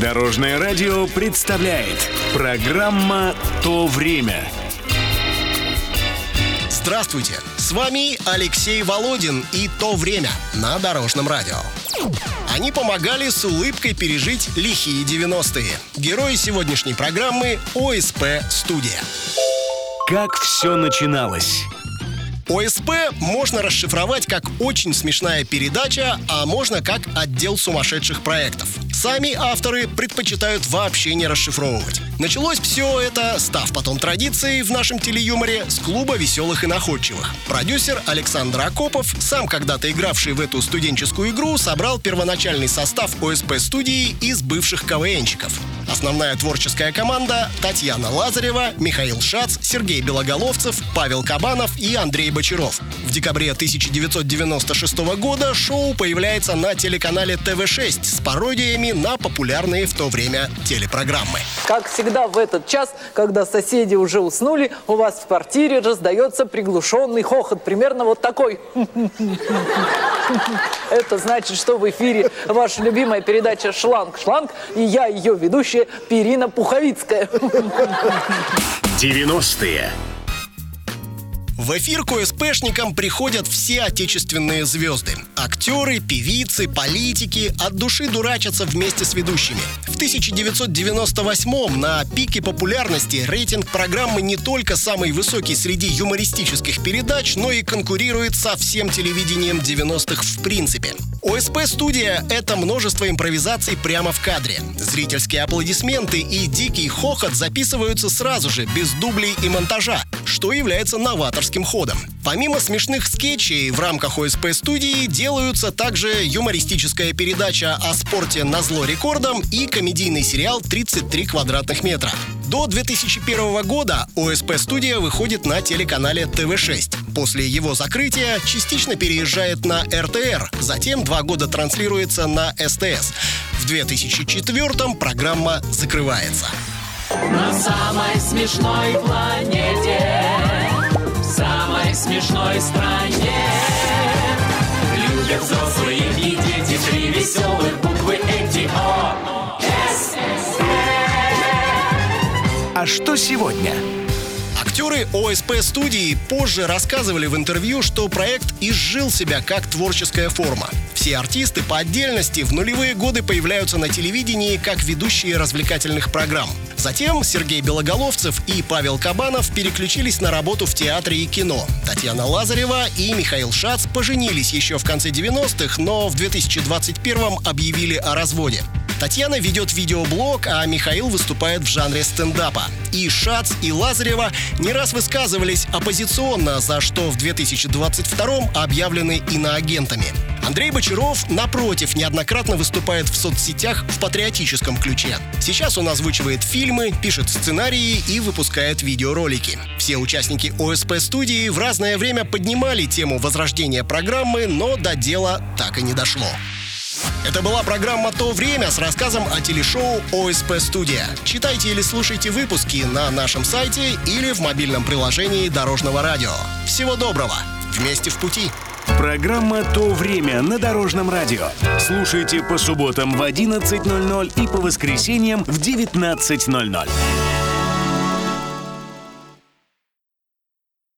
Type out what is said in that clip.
Дорожное радио представляет программа «То время». Здравствуйте! С вами Алексей Володин и «То время» на Дорожном радио. Они помогали с улыбкой пережить лихие 90-е. Герои сегодняшней программы ОСП «Студия». Как все начиналось? ОСП можно расшифровать как очень смешная передача, а можно как отдел сумасшедших проектов. Сами авторы предпочитают вообще не расшифровывать. Началось все это, став потом традицией в нашем телеюморе, с клуба веселых и находчивых. Продюсер Александр Акопов, сам когда-то игравший в эту студенческую игру, собрал первоначальный состав ОСП-студии из бывших КВНщиков. Основная творческая команда — Татьяна Лазарева, Михаил Шац, Сергей Белоголовцев, Павел Кабанов и Андрей Бочаров. В декабре 1996 года шоу появляется на телеканале ТВ-6 с пародиями на популярные в то время телепрограммы. Как всегда в этот час, когда соседи уже уснули, у вас в квартире раздается приглушенный хохот. Примерно вот такой. Это значит, что в эфире ваша любимая передача «Шланг-шланг» и я, ее ведущая, Перина Пуховицкая. 90-е. В эфир к ОСПшникам приходят все отечественные звезды. Актеры, певицы, политики от души дурачатся вместе с ведущими. В 1998 на пике популярности рейтинг программы не только самый высокий среди юмористических передач, но и конкурирует со всем телевидением 90-х в принципе. ОСП-студия — это множество импровизаций прямо в кадре. Зрительские аплодисменты и дикий хохот записываются сразу же, без дублей и монтажа, что является новаторским ходом. Помимо смешных скетчей, в рамках ОСП-студии делаются также юмористическая передача о спорте на зло рекордам и комедийный сериал «33 квадратных метра». До 2001 года ОСП-студия выходит на телеканале ТВ-6. После его закрытия частично переезжает на РТР, затем два года транслируется на СТС. В 2004 программа закрывается. На самой смешной планете, в самой смешной стране Любят взрослые и дети три веселых буквы эти О, С, А что сегодня? Актеры ОСП-студии позже рассказывали в интервью, что проект изжил себя как творческая форма. Все артисты по отдельности в нулевые годы появляются на телевидении как ведущие развлекательных программ. Затем Сергей Белоголовцев и Павел Кабанов переключились на работу в театре и кино. Татьяна Лазарева и Михаил Шац поженились еще в конце 90-х, но в 2021 объявили о разводе. Татьяна ведет видеоблог, а Михаил выступает в жанре стендапа. И Шац, и Лазарева не раз высказывались оппозиционно, за что в 2022 объявлены иноагентами. Андрей Бочаров, напротив, неоднократно выступает в соцсетях в патриотическом ключе. Сейчас он озвучивает фильмы, пишет сценарии и выпускает видеоролики. Все участники ОСП-студии в разное время поднимали тему возрождения программы, но до дела так и не дошло. Это была программа «То время» с рассказом о телешоу ОСП Студия. Читайте или слушайте выпуски на нашем сайте или в мобильном приложении Дорожного радио. Всего доброго! Вместе в пути! Программа «То время» на Дорожном радио. Слушайте по субботам в 11.00 и по воскресеньям в 19.00.